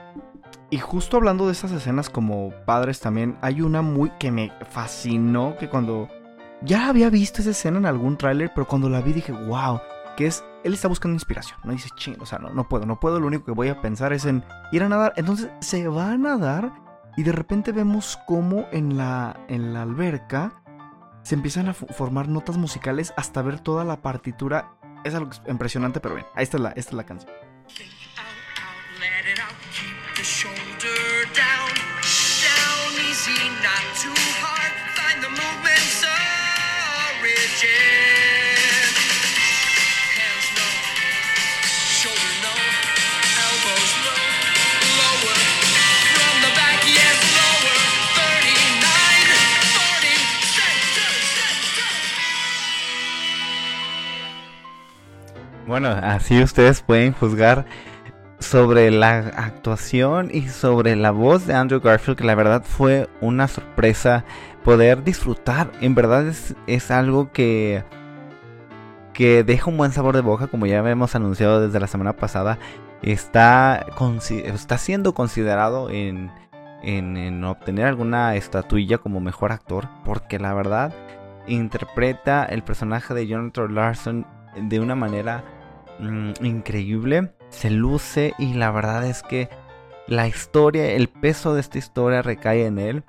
Y justo hablando de esas escenas como padres también, hay una muy que me fascinó, que cuando ya había visto esa escena en algún tráiler, pero cuando la vi dije, wow, que es, él está buscando inspiración, no dice, ching, o sea, no, no puedo, no puedo, lo único que voy a pensar es en ir a nadar. Entonces se va a nadar y de repente vemos cómo en la, en la alberca se empiezan a formar notas musicales hasta ver toda la partitura. Es algo impresionante, pero bien, ahí está la, esta es la canción. The shoulder down. Down easy, not too hard. Find the movement's origin. Hands no, shoulder no, elbows low, lower. From the back, yes, lower. 39, 40, center, center. Bueno, así ustedes pueden juzgar sobre la actuación y sobre la voz de Andrew Garfield, que la verdad fue una sorpresa poder disfrutar. En verdad es, es algo que, que deja un buen sabor de boca, como ya habíamos anunciado desde la semana pasada. Está, está siendo considerado en, en, en obtener alguna estatuilla como mejor actor, porque la verdad interpreta el personaje de Jonathan Larson de una manera mm, increíble. Se luce y la verdad es que la historia, el peso de esta historia recae en él.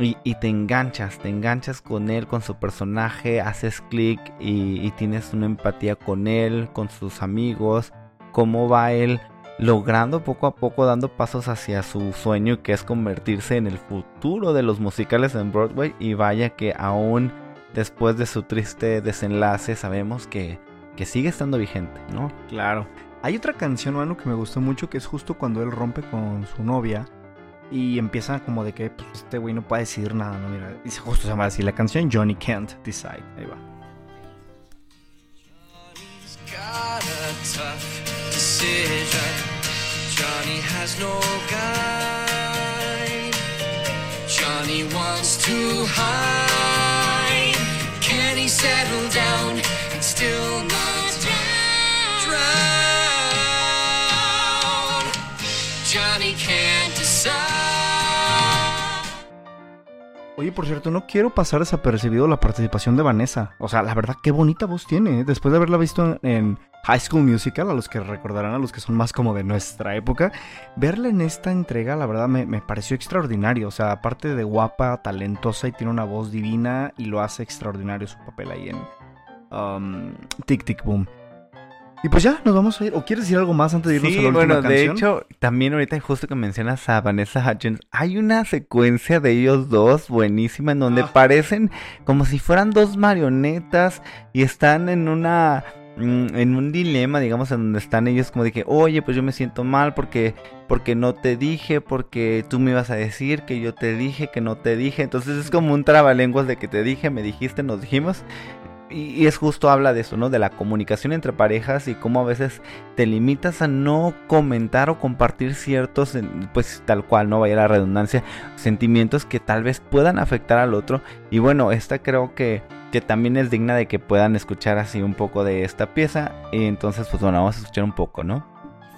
Y, y te enganchas, te enganchas con él, con su personaje, haces clic y, y tienes una empatía con él, con sus amigos, cómo va él logrando poco a poco, dando pasos hacia su sueño que es convertirse en el futuro de los musicales en Broadway. Y vaya que aún después de su triste desenlace sabemos que, que sigue estando vigente, ¿no? Claro. Hay otra canción, mano, que me gustó mucho, que es justo cuando él rompe con su novia y empieza como de que pues, este güey no puede decidir nada, ¿no? Mira, dice justo se llama así la canción Johnny Can't Decide. Ahí va. Johnny's got a tough decision. Johnny has no guide. Johnny wants to hide. Can he settle down and still not Oye, por cierto, no quiero pasar desapercibido la participación de Vanessa. O sea, la verdad, qué bonita voz tiene. ¿eh? Después de haberla visto en, High School Musical, a los que recordarán, a los que son más como de nuestra época. Verla en esta entrega, la verdad, me, pareció extraordinario. O sea, aparte de guapa, talentosa y tiene una voz divina y lo hace extraordinario su papel ahí en um, Tic Tic Boom. Y pues ya, nos vamos a ir. ¿O quieres decir algo más antes de irnos a Sí, la última bueno, de hecho, también ahorita justo que mencionas a Vanessa Hudgens, hay una secuencia de ellos dos buenísima en donde Ah. parecen como si fueran dos marionetas y están en una mm, en un dilema, digamos, en donde están ellos como de que, oye, pues yo me siento mal porque porque no te dije, porque tú me ibas a decir que yo te dije, que no te dije, entonces es como un trabalenguas de que te dije, me dijiste, nos dijimos. Y, es justo habla de eso, ¿no? De la comunicación entre parejas y cómo a veces te limitas a no comentar o compartir ciertos, pues tal cual, no vaya la redundancia, sentimientos que tal vez puedan afectar al otro. Y bueno, esta creo que, que también es digna de que puedan escuchar así un poco de esta pieza. Y entonces, pues bueno, vamos a escuchar un poco, ¿no?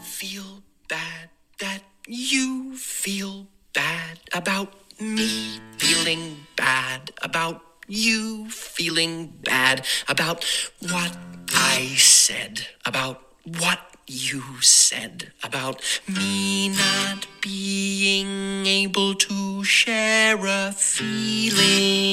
feel bad that you feel bad about me feeling bad about you feeling bad about what I said about what you said about me not being able to share a feeling.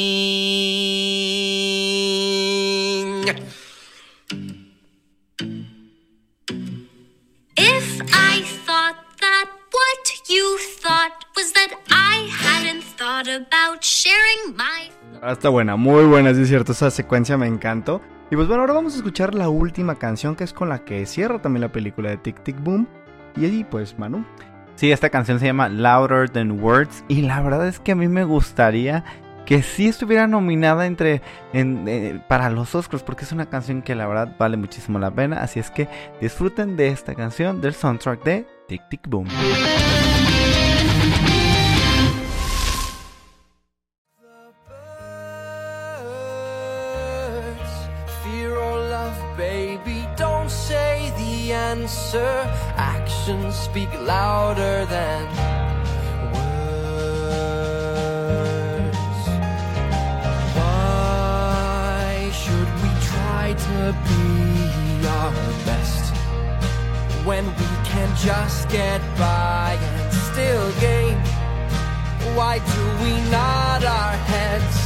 You thought was that I hadn't thought about sharing my Ah, está buena, muy buena, sí es cierto. Esa secuencia me encantó. Y pues bueno, ahora vamos a escuchar la última canción que es con la que cierra también la película de Tic Tic Boom. Y ahí pues, Manu. Sí, esta canción se llama Louder Than Words y la verdad es que a mí me gustaría que sí estuviera nominada entre en, eh, para los Oscars porque es una canción que la verdad vale muchísimo la pena, así es que disfruten de esta canción del soundtrack de Tic Tic Boom. Answer. Actions speak louder than words. Why should we try to be our best when we can just get by and still gain? Why do we nod our heads?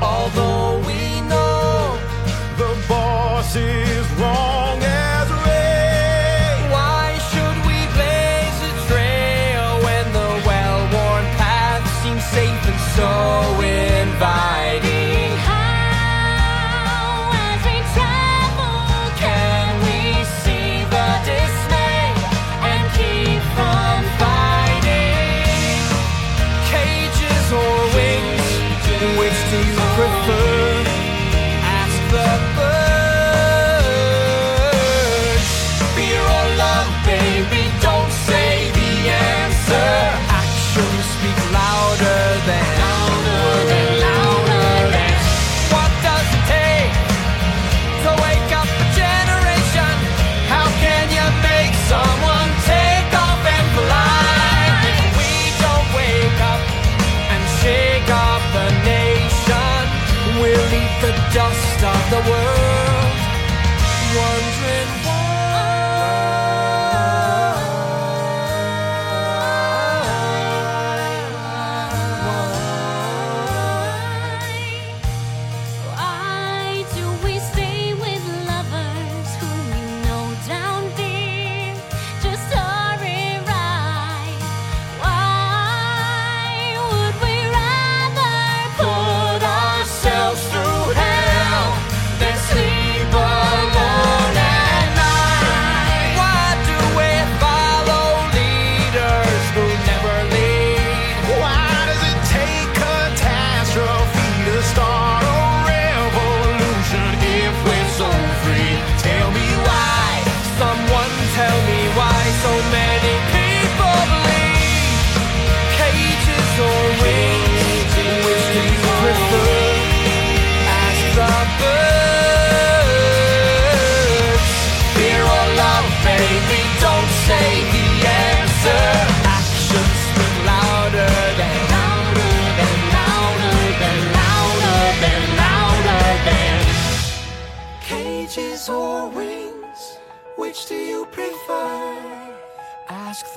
Although we know the boss is wrong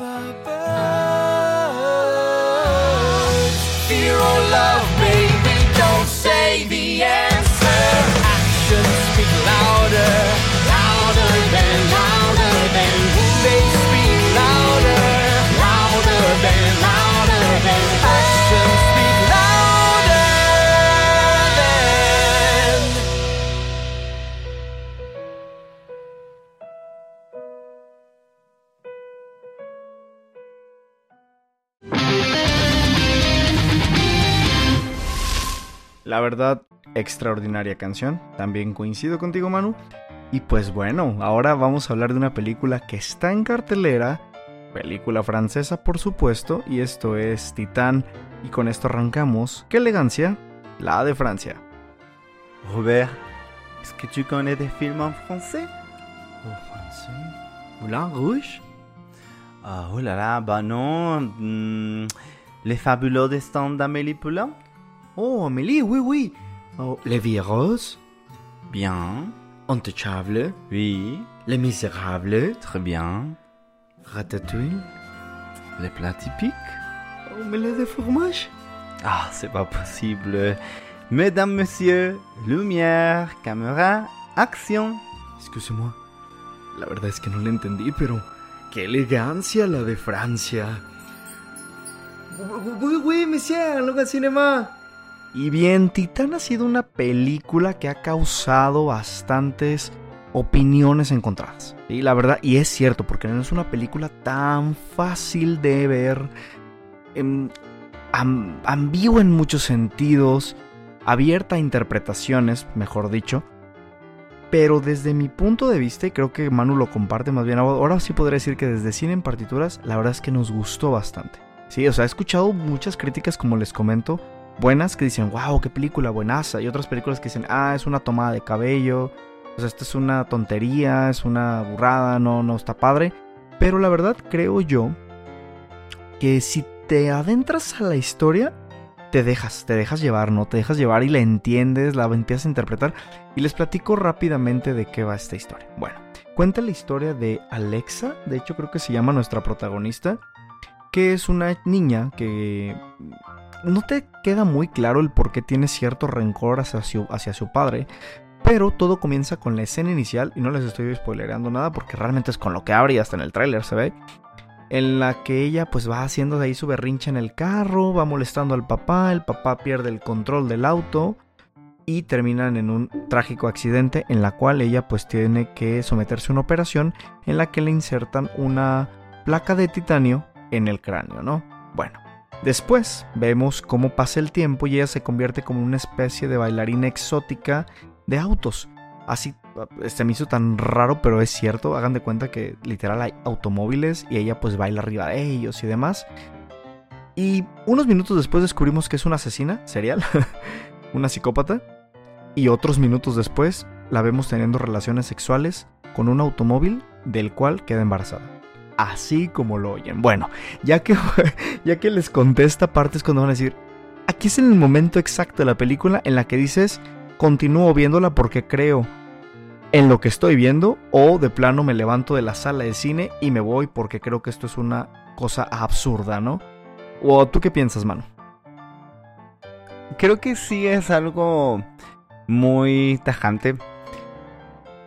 The birds. Fear or love, La verdad, extraordinaria canción. También coincido contigo, Manu. Y pues bueno, ahora vamos a hablar de una película que está en cartelera. Película francesa, por supuesto. Y esto es Titán. Y con esto arrancamos. ¡Qué elegancia! La de Francia. Robert, est-ce que tu connais des films en français En français Moulin Rouge Ah, oh là là, bah non. hmm, les fabuleux destins d'Amélie Poulain Oh, Amélie, oui, oui. Oh, Les Vies Roses Bien. Intouchable Oui, Les Misérables très bien. Ratatouille Les plats typiques Omelette de fromage Ah, c'est pas possible. Mesdames, messieurs, lumière, caméra, action. Excuse-moi. La verdad es que no le entendí, pero qué elegancia la de Francia. Oui, oui, monsieur, le cinema. Y bien, Titán ha sido una película que ha causado bastantes opiniones encontradas. Y la verdad, y es cierto, porque no es una película tan fácil de ver, em, am- ambigua en muchos sentidos, abierta a interpretaciones, mejor dicho. Pero desde mi punto de vista, y creo que Manu lo comparte más bien, ahora sí podría decir que desde cine en partituras, la verdad es que nos gustó bastante. Sí, o sea, he escuchado muchas críticas, como les comento, buenas que dicen, wow, qué película buenaza, y otras películas que dicen, ah, es una tomada de cabello, o sea, esto es una tontería, es una burrada, no, no está padre. Pero la verdad creo yo que si te adentras a la historia, te dejas, te dejas llevar, ¿no? Te dejas llevar y la entiendes, la empiezas a interpretar. Y les platico rápidamente de qué va esta historia. Bueno, cuenta la historia de Alexa, de hecho creo que se llama nuestra protagonista, que es una niña que no te queda muy claro el por qué tiene cierto rencor hacia su, padre. Pero todo comienza con la escena inicial, y no les estoy spoilereando nada porque realmente es con lo que abre y hasta en el tráiler se ve. En la que ella pues va haciendo de ahí su berrinche en el carro, va molestando al papá, el papá pierde el control del auto y terminan en un trágico accidente en la cual ella pues tiene que someterse a una operación en la que le insertan una placa de titanio en el cráneo, ¿no? Bueno, después vemos cómo pasa el tiempo y ella se convierte como una especie de bailarina exótica de autos. Así se me hizo tan raro, pero es cierto. Hagan de cuenta que literal hay automóviles y ella pues baila arriba de ellos y demás. Y unos minutos después descubrimos que es una asesina serial, una psicópata. Y otros minutos después la vemos teniendo relaciones sexuales con un automóvil del cual queda embarazada. Así como lo oyen. Bueno, ya que, ya que les conté esta parte es cuando van a decir, aquí es en el momento exacto de la película en la que dices, continúo viéndola porque creo en lo que estoy viendo o de plano me levanto de la sala de cine y me voy porque creo que esto es una cosa absurda, ¿no? ¿O tú qué piensas, mano? Creo que sí es algo muy tajante.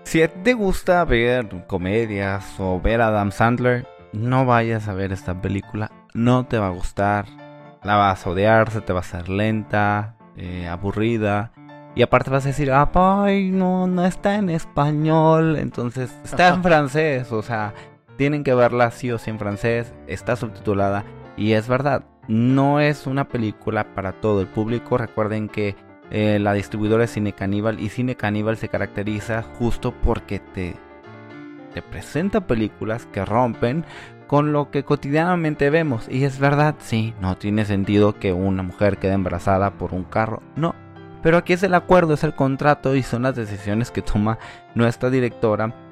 Si a ti te gusta ver comedias o ver a Adam Sandler, no vayas a ver esta película. No te va a gustar. La vas a odiar, se te va a hacer lenta, eh, aburrida. Y aparte vas a decir, ay, no, no está en español. Entonces, está en francés. O sea, tienen que verla sí o sí en francés. Está subtitulada. Y es verdad, no es una película para todo el público. Recuerden que eh, la distribuidora es Cine Caníbal. Y Cine Caníbal se caracteriza justo porque te, te presenta películas que rompen con lo que cotidianamente vemos. Y es verdad, sí, no tiene sentido que una mujer quede embarazada por un carro. No. Pero aquí es el acuerdo, es el contrato y son las decisiones que toma nuestra directora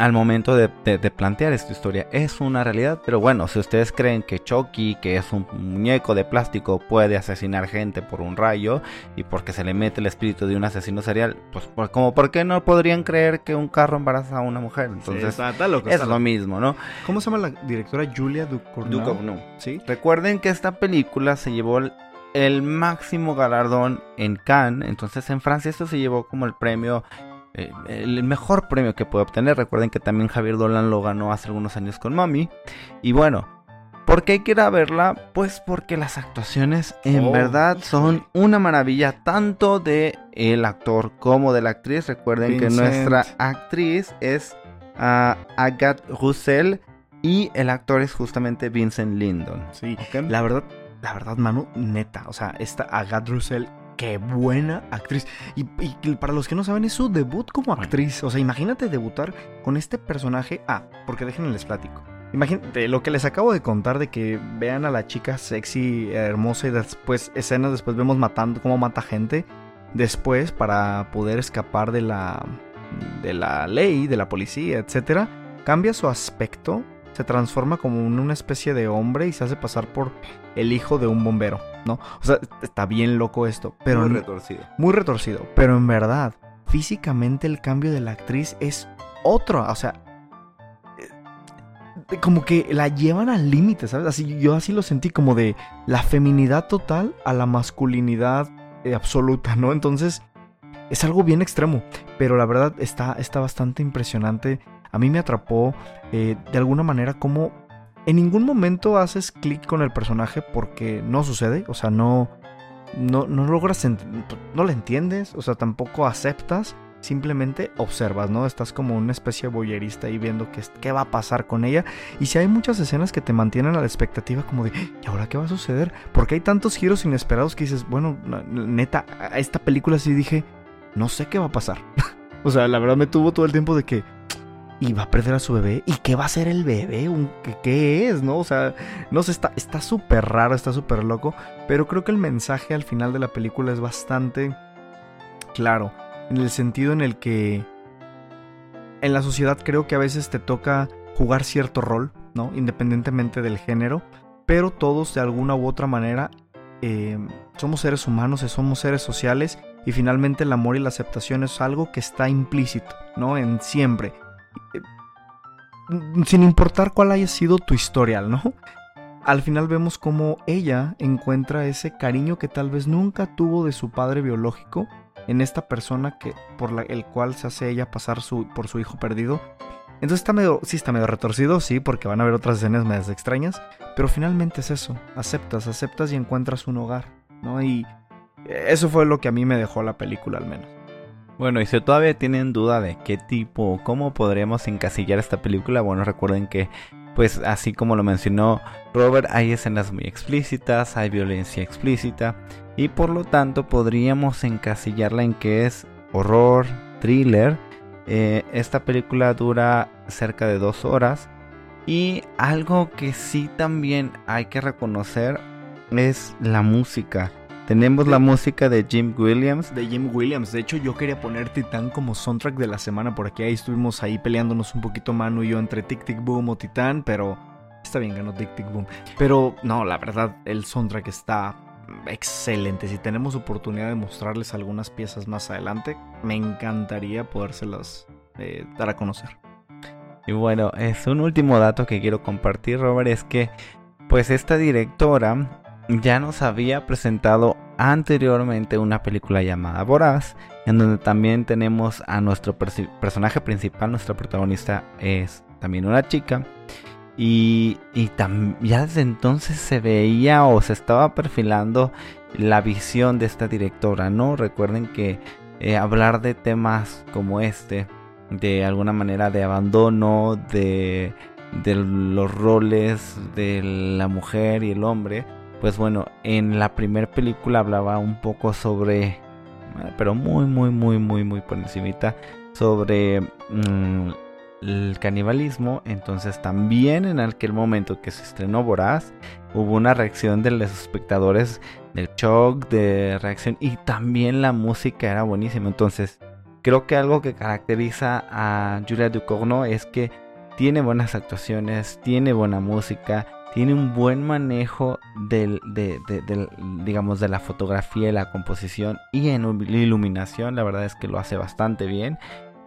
al momento de, de- de plantear esta historia. Es una realidad, pero bueno, si ustedes creen que Chucky, que es un muñeco de plástico, puede asesinar gente por un rayo y porque se le mete el espíritu de un asesino serial, pues por- como por qué no podrían creer que un carro embaraza a una mujer. Entonces, está, está loco, es está lo loco. mismo, ¿no? ¿Cómo se llama la directora? Julia Ducournau. Duchovny. Sí. Recuerden que esta película se llevó el, el máximo galardón en Cannes. Entonces en Francia esto se llevó como el premio, eh, el mejor premio que puede obtener. Recuerden que también Javier Dolan lo ganó hace algunos años con Mami. Y bueno, ¿por qué hay que ir a verla? Pues porque las actuaciones en Oh, verdad son una maravilla, tanto de el actor como de la actriz. Recuerden que nuestra actriz es ah, Agathe Roussel. Y el actor es justamente Vincent Lindon. Sí. La verdad, la verdad, Manu, neta. O sea, esta Agatha Russell, qué buena actriz. Y, y para los que no saben, es su debut como actriz. O sea, imagínate debutar con este personaje. Ah, porque déjenme les platico. Imagínate lo que les acabo de contar de que vean a la chica sexy, hermosa y después escenas, después vemos matando, cómo mata gente. Después, para poder escapar de la, de la ley, de la policía, etcétera, cambia su aspecto se transforma como en una especie de hombre y se hace pasar por el hijo de un bombero, ¿no? O sea, está bien loco esto, pero Muy retorcido. muy retorcido, pero en verdad, físicamente el cambio de la actriz es otro, o sea, eh, como que la llevan al límite, ¿sabes? Así yo así lo sentí como de la feminidad total a la masculinidad eh, absoluta, ¿no? Entonces, es algo bien extremo, pero la verdad está, está bastante impresionante. A mí me atrapó eh, de alguna manera como en ningún momento haces clic con el personaje porque no sucede, o sea, no, no, no logras, no le entiendes, o sea, tampoco aceptas, simplemente observas, ¿no? Estás como una especie de boyerista ahí viendo qué, qué va a pasar con ella. Y si hay muchas escenas que te mantienen a la expectativa como de, ¿y ahora qué va a suceder? Porque hay tantos giros inesperados que dices, bueno, neta, esta película sí dije, no sé qué va a pasar. o sea, la verdad me tuvo todo el tiempo de que, ¿y va a perder a su bebé? ¿Y qué va a hacer el bebé? ¿Qué, qué es? ¿No? O sea, no sé, está está súper raro, está súper loco. Pero creo que el mensaje al final de la película es bastante claro. En el sentido en el que en la sociedad creo que a veces te toca jugar cierto rol, ¿no? Independientemente del género. Pero todos de alguna u otra manera eh, somos seres humanos, somos seres sociales. Y finalmente el amor y la aceptación es algo que está implícito, ¿no? En siempre. Eh, Sin importar cuál haya sido tu historial, ¿no? al final vemos cómo ella encuentra ese cariño que tal vez nunca tuvo de su padre biológico en esta persona que por la, el cual se hace ella pasar por su hijo perdido. Entonces está medio, sí está medio retorcido, sí, porque van a haber otras escenas medias extrañas, pero finalmente es eso, aceptas, aceptas y encuentras un hogar, ¿no? Y eso fue lo que a mí me dejó la película al menos. Bueno, y si todavía tienen duda de qué tipo, cómo podríamos encasillar esta película, bueno, recuerden que, pues así como lo mencionó Robert, hay escenas muy explícitas, hay violencia explícita, y por lo tanto podríamos encasillarla en que es horror, thriller. Eh, esta película dura cerca de dos horas, y algo que sí también hay que reconocer es la música. Tenemos la música de Jim Williams, De Jim Williams, de hecho yo quería poner Titán como soundtrack de la semana, porque ahí estuvimos ahí peleándonos un poquito Manu y yo entre Tic Tic Boom o Titán, pero está bien, ganó Tic Tic Boom. Pero no, la verdad, el soundtrack está excelente. Si tenemos oportunidad de mostrarles algunas piezas más adelante, me encantaría podérselas eh, dar a conocer. Y bueno, es un último dato que quiero compartir, Robert, es que pues esta directora ya nos había presentado anteriormente una película llamada Voraz, en donde también tenemos a nuestro personaje principal, nuestra protagonista es también una chica. Y, y ya desde entonces se veía o se estaba perfilando la visión de esta directora, ¿no? Recuerden que eh, hablar de temas como este, de alguna manera de abandono, de, de los roles de la mujer y el hombre, pues bueno, en la primera película hablaba un poco sobre, eh, pero muy, muy, muy, muy, muy por encimita, sobre mm, el canibalismo. Entonces también en aquel momento que se estrenó Voraz, hubo una reacción de los espectadores del shock, de reacción, y también la música era buenísima. Entonces, creo que algo que caracteriza a Julia Ducournau es que tiene buenas actuaciones, tiene buena música, tiene un buen manejo de, de- del, digamos, de la fotografía y la composición y en iluminación, la verdad es que lo hace bastante bien.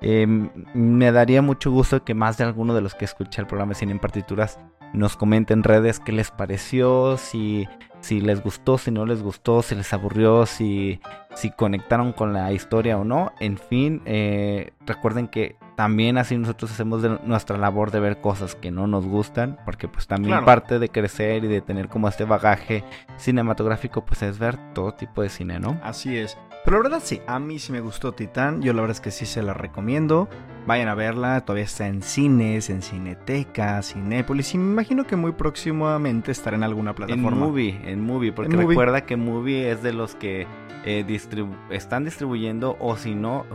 Eh, me daría mucho gusto que más de alguno de los que escucha el programa de Cine en Partituras nos comenten en redes qué les pareció, si, si les gustó, si no les gustó, si les aburrió, si, si conectaron con la historia o no. En fin, eh, recuerden que también así nosotros hacemos de nuestra labor de ver cosas que no nos gustan, porque pues también Claro. parte de crecer y de tener como este bagaje cinematográfico pues es ver todo tipo de cine, ¿no? Así es. Pero la verdad sí, a mí sí me gustó Titán. Yo la verdad es que sí se la recomiendo. Vayan a verla, todavía está en cines, en Cineteca, Cinépolis y me imagino que muy próximamente estará en alguna En plataforma. Movie, en Movie, porque En Movie. recuerda que Movie es de los que eh, distribu- están distribuyendo o si no,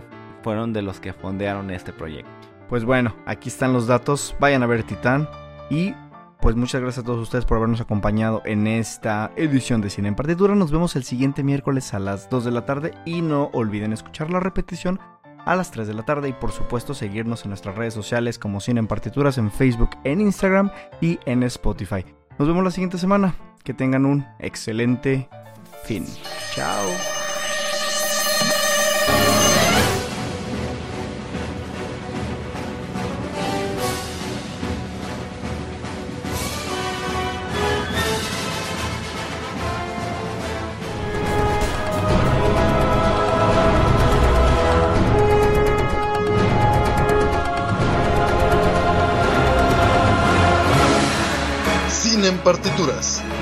fueron de los que fondearon este proyecto. Pues bueno, aquí están los datos. Vayan a ver Titán. Y pues muchas gracias a todos ustedes por habernos acompañado en esta edición de Cine en Partitura. Nos vemos el siguiente miércoles a las 2 de la tarde. Y no olviden escuchar la repetición a las 3 de la tarde. Y por supuesto seguirnos en nuestras redes sociales como Cine en Partituras en Facebook, en Instagram y en Spotify. Nos vemos la siguiente semana. Que tengan un excelente fin. Chao. Cine en partituras.